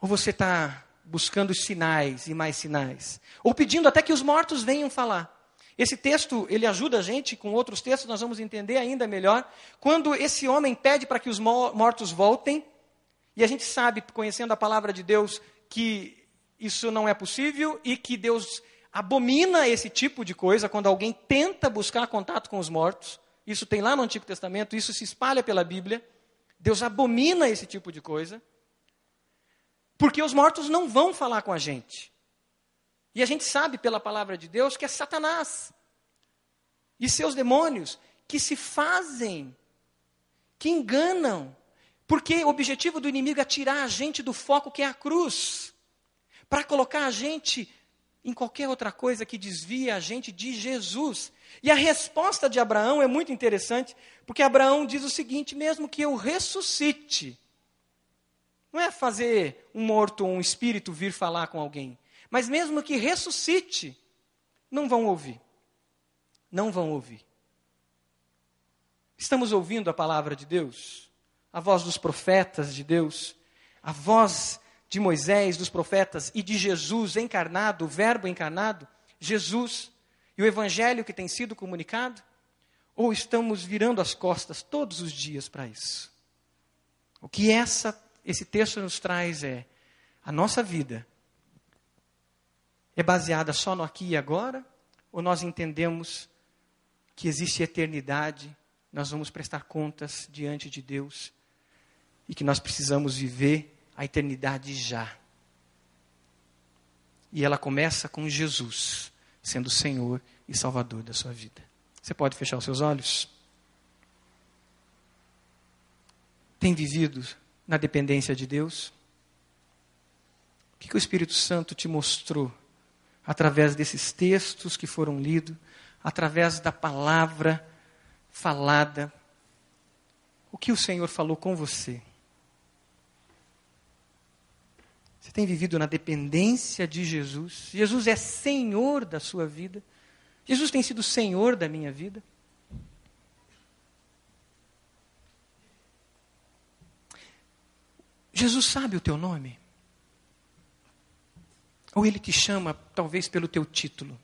Ou você está buscando sinais e mais sinais. Ou pedindo até que os mortos venham falar. Esse texto, ele ajuda a gente, com outros textos nós vamos entender ainda melhor, quando esse homem pede para que os mortos voltem, e a gente sabe, conhecendo a palavra de Deus, que isso não é possível e que Deus abomina esse tipo de coisa quando alguém tenta buscar contato com os mortos. Isso tem lá no Antigo Testamento, isso se espalha pela Bíblia. Deus abomina esse tipo de coisa. Porque os mortos não vão falar com a gente. E a gente sabe pela palavra de Deus que é Satanás e seus demônios que se fazem, que enganam. Porque o objetivo do inimigo é tirar a gente do foco que é a cruz, para colocar a gente em qualquer outra coisa que desvia a gente de Jesus. E a resposta de Abraão é muito interessante, porque Abraão diz o seguinte: mesmo que eu ressuscite, não é fazer um morto ou um espírito vir falar com alguém. Mas mesmo que ressuscite, não vão ouvir. Não vão ouvir. Estamos ouvindo a palavra de Deus, a voz dos profetas de Deus, a voz de Moisés, dos profetas e de Jesus encarnado, o Verbo encarnado, Jesus, e o Evangelho que tem sido comunicado? Ou estamos virando as costas todos os dias para isso? O que essa esse texto nos traz é a nossa vida é baseada só no aqui e agora? Ou nós entendemos que existe eternidade, nós vamos prestar contas diante de Deus e que nós precisamos viver a eternidade já? E ela começa com Jesus sendo Senhor e Salvador da sua vida. Você pode fechar os seus olhos? Tem vivido na dependência de Deus? O que, que o Espírito Santo te mostrou através desses textos que foram lidos, através da palavra falada? O que o Senhor falou com você? Você tem vivido na dependência de Jesus? Jesus é Senhor da sua vida? Jesus tem sido Senhor da minha vida? Jesus sabe o teu nome? Ou ele te chama, talvez pelo teu título,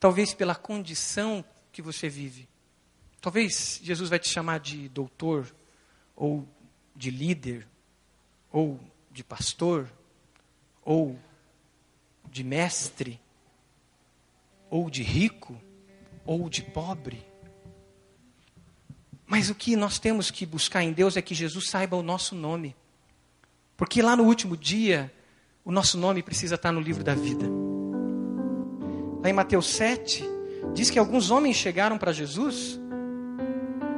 talvez pela condição que você vive. Talvez Jesus vai te chamar de doutor, ou de líder, ou de pastor, ou de mestre, ou de rico, ou de pobre. Mas o que nós temos que buscar em Deus é que Jesus saiba o nosso nome. Porque lá no último dia, o nosso nome precisa estar no livro da vida. Lá em Mateus 7, diz que alguns homens chegaram para Jesus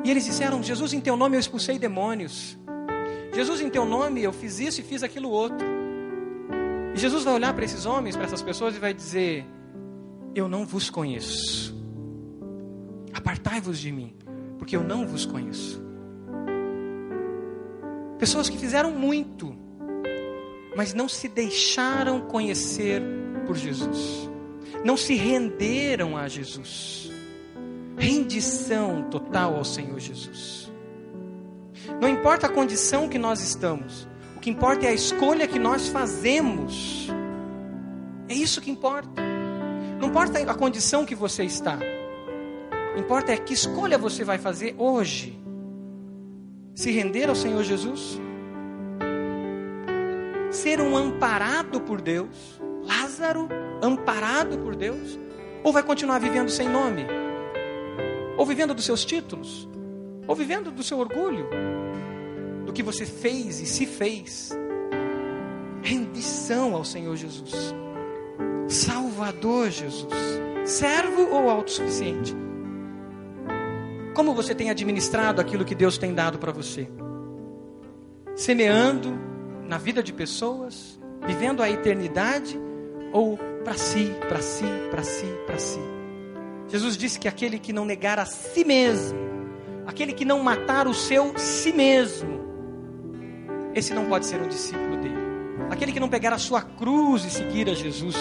e eles disseram: Jesus, em teu nome eu expulsei demônios. Jesus, em teu nome eu fiz isso e fiz aquilo outro. E Jesus vai olhar para esses homens, para essas pessoas e vai dizer: Eu não vos conheço. Apartai-vos de mim, porque eu não vos conheço. Pessoas que fizeram muito, mas não se deixaram conhecer por Jesus, não se renderam a Jesus. Rendição total ao Senhor Jesus. Não importa a condição que nós estamos, o que importa é a escolha que nós fazemos. É isso que importa. Não importa a condição que você está, importa é que escolha você vai fazer hoje. Se render ao Senhor Jesus ser um amparado por Deus, Lázaro, amparado por Deus, ou vai continuar vivendo sem nome? Ou vivendo dos seus títulos? Ou vivendo do seu orgulho? Do que você fez e se fez? Rendição ao Senhor Jesus. Salvador Jesus. Servo ou autossuficiente? Como você tem administrado aquilo que Deus tem dado para você? Semeando na vida de pessoas, vivendo a eternidade ou para si, para si, para si, para si? Jesus disse que aquele que não negar a si mesmo, aquele que não matar o seu si mesmo, esse não pode ser um discípulo dele. Aquele que não pegar a sua cruz e seguir a Jesus,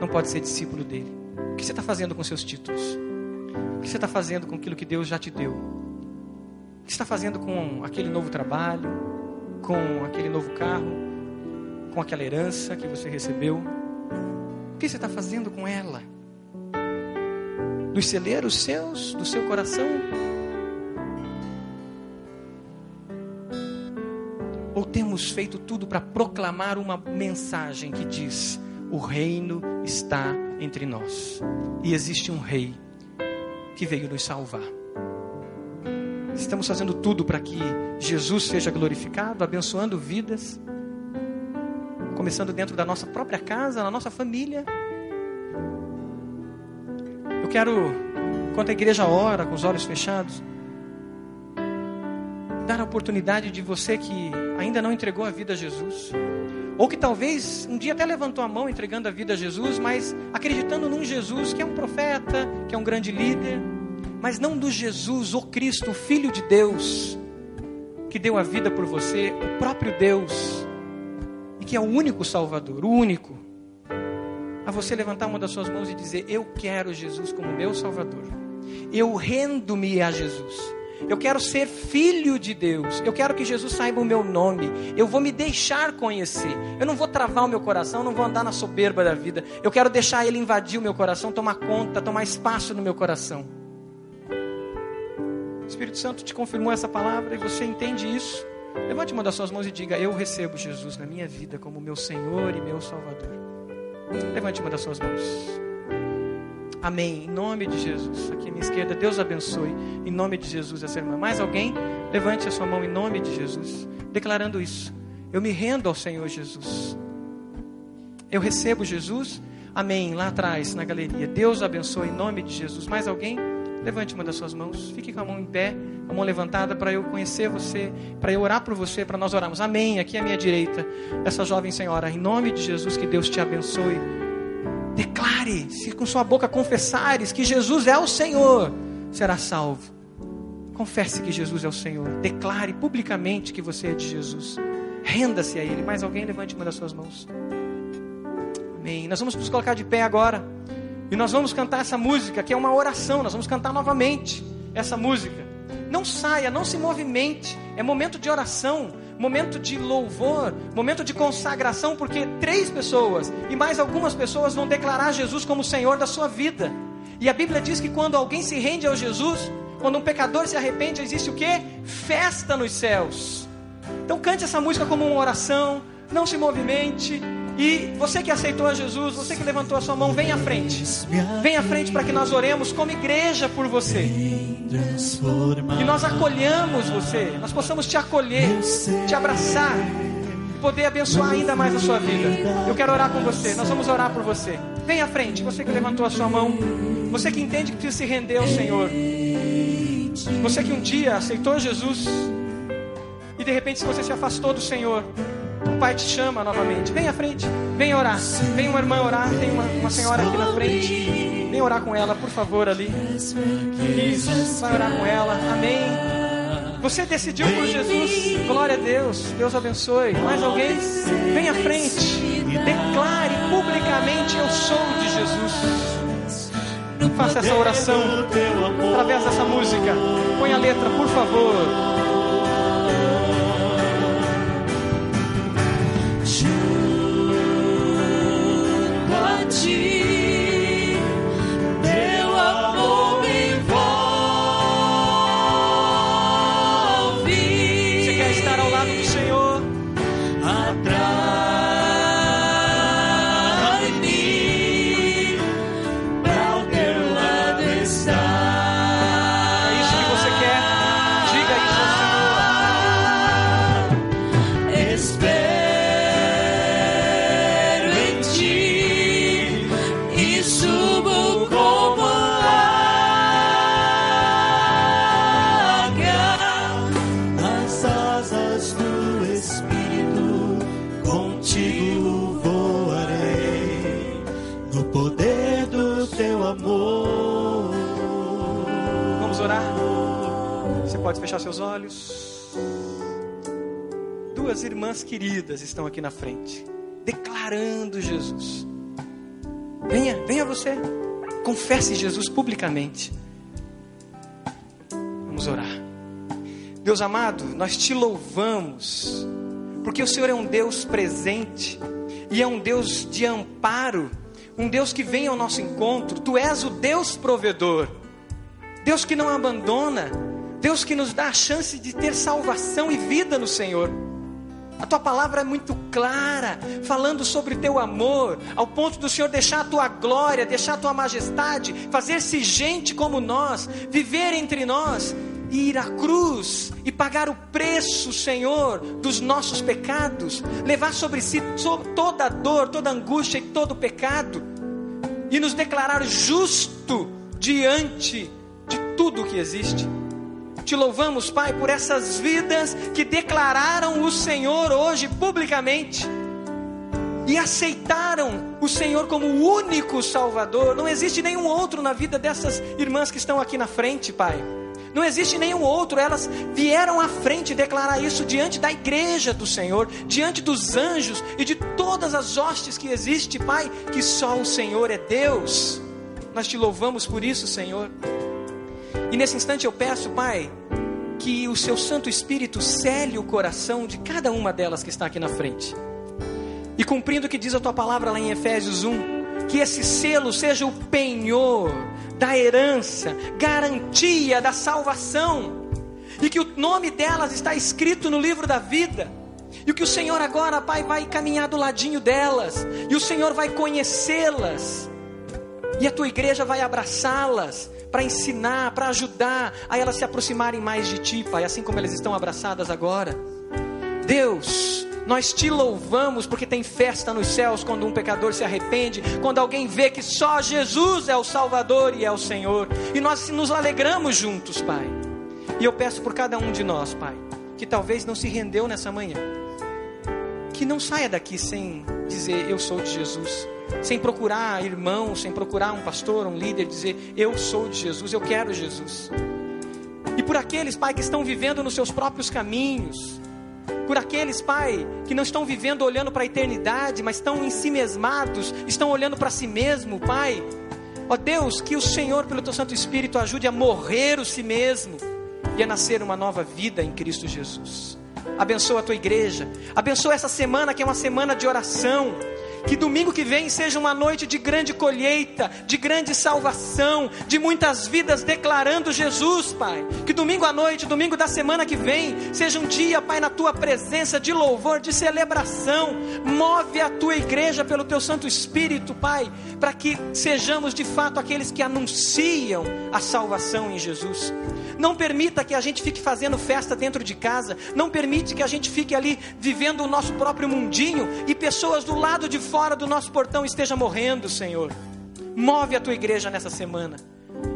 não pode ser discípulo dele. O que você está fazendo com seus títulos? O que você está fazendo com aquilo que Deus já te deu? O que você está fazendo com aquele novo trabalho? Com aquele novo carro? Com aquela herança que você recebeu? O que você está fazendo com ela? Dos celeiros seus, do seu coração? Ou temos feito tudo para proclamar uma mensagem que diz: o reino está entre nós e existe um rei que veio nos salvar. Estamos fazendo tudo para que Jesus seja glorificado, abençoando vidas, começando dentro da nossa própria casa, na nossa família. Eu quero, enquanto a igreja ora com os olhos fechados, dar a oportunidade de você que ainda não entregou a vida a Jesus, ou que talvez um dia até levantou a mão entregando a vida a Jesus, mas acreditando num Jesus que é um profeta, que é um grande líder, mas não do Jesus, o Cristo, o Filho de Deus, que deu a vida por você, o próprio Deus, e que é o único Salvador, o único. A você levantar uma das suas mãos e dizer: Eu quero Jesus como meu Salvador. Eu rendo-me a Jesus. Eu quero ser filho de Deus. Eu quero que Jesus saiba o meu nome. Eu vou me deixar conhecer. Eu não vou travar o meu coração, não vou andar na soberba da vida. Eu quero deixar ele invadir o meu coração, tomar conta, tomar espaço no meu coração. O Espírito Santo te confirmou essa palavra e você entende isso? Levante uma das suas mãos e diga: Eu recebo Jesus na minha vida como meu Senhor e meu Salvador. Levante uma das suas mãos. Amém. Em nome de Jesus. Aqui à minha esquerda, Deus abençoe. Em nome de Jesus, essa irmã. Mais alguém? Levante a sua mão em nome de Jesus, declarando isso. Eu me rendo ao Senhor Jesus. Eu recebo Jesus. Amém. Lá atrás, na galeria. Deus abençoe em nome de Jesus. Mais alguém? Levante uma das suas mãos. Fique com a mão em pé, a mão levantada para eu conhecer você, para eu orar por você, para nós orarmos. Amém. Aqui à minha direita, essa jovem senhora. Em nome de Jesus, que Deus te abençoe. Declare, se com sua boca confessares que Jesus é o Senhor, será salvo. Confesse que Jesus é o Senhor. Declare publicamente que você é de Jesus. Renda-se a Ele. Mais alguém levante uma das suas mãos. Amém. Nós vamos nos colocar de pé agora. E nós vamos cantar essa música, que é uma oração. Nós vamos cantar novamente essa música. Não saia, não se movimente. É momento de oração momento de louvor, momento de consagração, porque três pessoas e mais algumas pessoas vão declarar Jesus como Senhor da sua vida. E a Bíblia diz que quando alguém se rende ao Jesus, quando um pecador se arrepende, existe o que? Festa nos céus. Então cante essa música como uma oração, não se movimente, e você que aceitou a Jesus, você que levantou a sua mão, vem à frente. Vem à frente para que nós oremos como igreja por você. E nós acolhamos você, nós possamos te acolher, te abraçar, poder abençoar ainda mais a sua vida. Eu quero orar com você, nós vamos orar por você. Vem à frente, você que levantou a sua mão, você que entende que precisa se render ao Senhor. Você que um dia aceitou Jesus e de repente você se afastou do Senhor, o Pai te chama novamente. Vem à frente, vem orar. Vem uma irmã orar. Tem uma, uma senhora aqui na frente. Vem orar com ela, por favor, ali. Isso, vai orar com ela. Amém. Você decidiu por Jesus. Glória a Deus. Deus abençoe. Mais alguém? Vem à frente. Declare publicamente: Eu sou de Jesus. Faça essa oração através dessa música. Põe a letra, por favor. Seus olhos. Duas irmãs queridas estão aqui na frente, declarando Jesus. Venha, venha você. Confesse Jesus publicamente. Vamos orar. Deus amado, nós te louvamos, porque o Senhor é um Deus presente e é um Deus de amparo, um Deus que vem ao nosso encontro. Tu és o Deus provedor, Deus que não abandona, Deus que nos dá a chance de ter salvação e vida no Senhor. A tua palavra é muito clara, falando sobre o teu amor, ao ponto do Senhor deixar a tua glória, deixar a tua majestade, fazer-se gente como nós, viver entre nós, ir à cruz e pagar o preço, Senhor, dos nossos pecados, levar sobre si toda a dor, toda a angústia e todo o pecado, e nos declarar justo diante de tudo o que existe. Te louvamos, Pai, por essas vidas que declararam o Senhor hoje publicamente e aceitaram o Senhor como o único Salvador. Não existe nenhum outro na vida dessas irmãs que estão aqui na frente, Pai. Não existe nenhum outro. Elas vieram à frente declarar isso diante da igreja do Senhor, diante dos anjos e de todas as hostes que existe, Pai, que só o Senhor é Deus. Nós te louvamos por isso, Senhor. E nesse instante eu peço, Pai, que o seu Santo Espírito cele o coração de cada uma delas que está aqui na frente. E cumprindo o que diz a tua palavra lá em Efésios 1, que esse selo seja o penhor da herança, garantia da salvação, e que o nome delas está escrito no livro da vida. E que o Senhor agora, Pai, vai caminhar do ladinho delas, e o Senhor vai conhecê-las, e a tua igreja vai abraçá-las, para ensinar, para ajudar a elas se aproximarem mais de Ti, Pai, assim como elas estão abraçadas agora. Deus, nós te louvamos porque tem festa nos céus quando um pecador se arrepende, quando alguém vê que só Jesus é o Salvador e é o Senhor, e nós nos alegramos juntos, Pai. E eu peço por cada um de nós, Pai, que talvez não se rendeu nessa manhã, que não saia daqui sem dizer eu sou de Jesus sem procurar irmão, sem procurar um pastor, um líder, dizer: Eu sou de Jesus, eu quero Jesus. E por aqueles, Pai, que estão vivendo nos seus próprios caminhos, por aqueles, Pai, que não estão vivendo olhando para a eternidade, mas estão em si mesmados, estão olhando para si mesmo, Pai. Ó Deus, que o Senhor, pelo Teu Santo Espírito, ajude a morrer o si mesmo e a nascer uma nova vida em Cristo Jesus. Abençoa a tua igreja, abençoa essa semana que é uma semana de oração que domingo que vem seja uma noite de grande colheita, de grande salvação, de muitas vidas declarando Jesus, Pai. Que domingo à noite, domingo da semana que vem, seja um dia, Pai, na tua presença de louvor, de celebração. Move a tua igreja pelo teu Santo Espírito, Pai, para que sejamos de fato aqueles que anunciam a salvação em Jesus. Não permita que a gente fique fazendo festa dentro de casa. Não permite que a gente fique ali vivendo o nosso próprio mundinho e pessoas do lado de fora do nosso portão estejam morrendo, Senhor. Move a tua igreja nessa semana.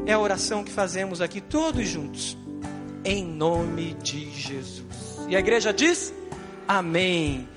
É a oração que fazemos aqui todos juntos. Em nome de Jesus. E a igreja diz: Amém.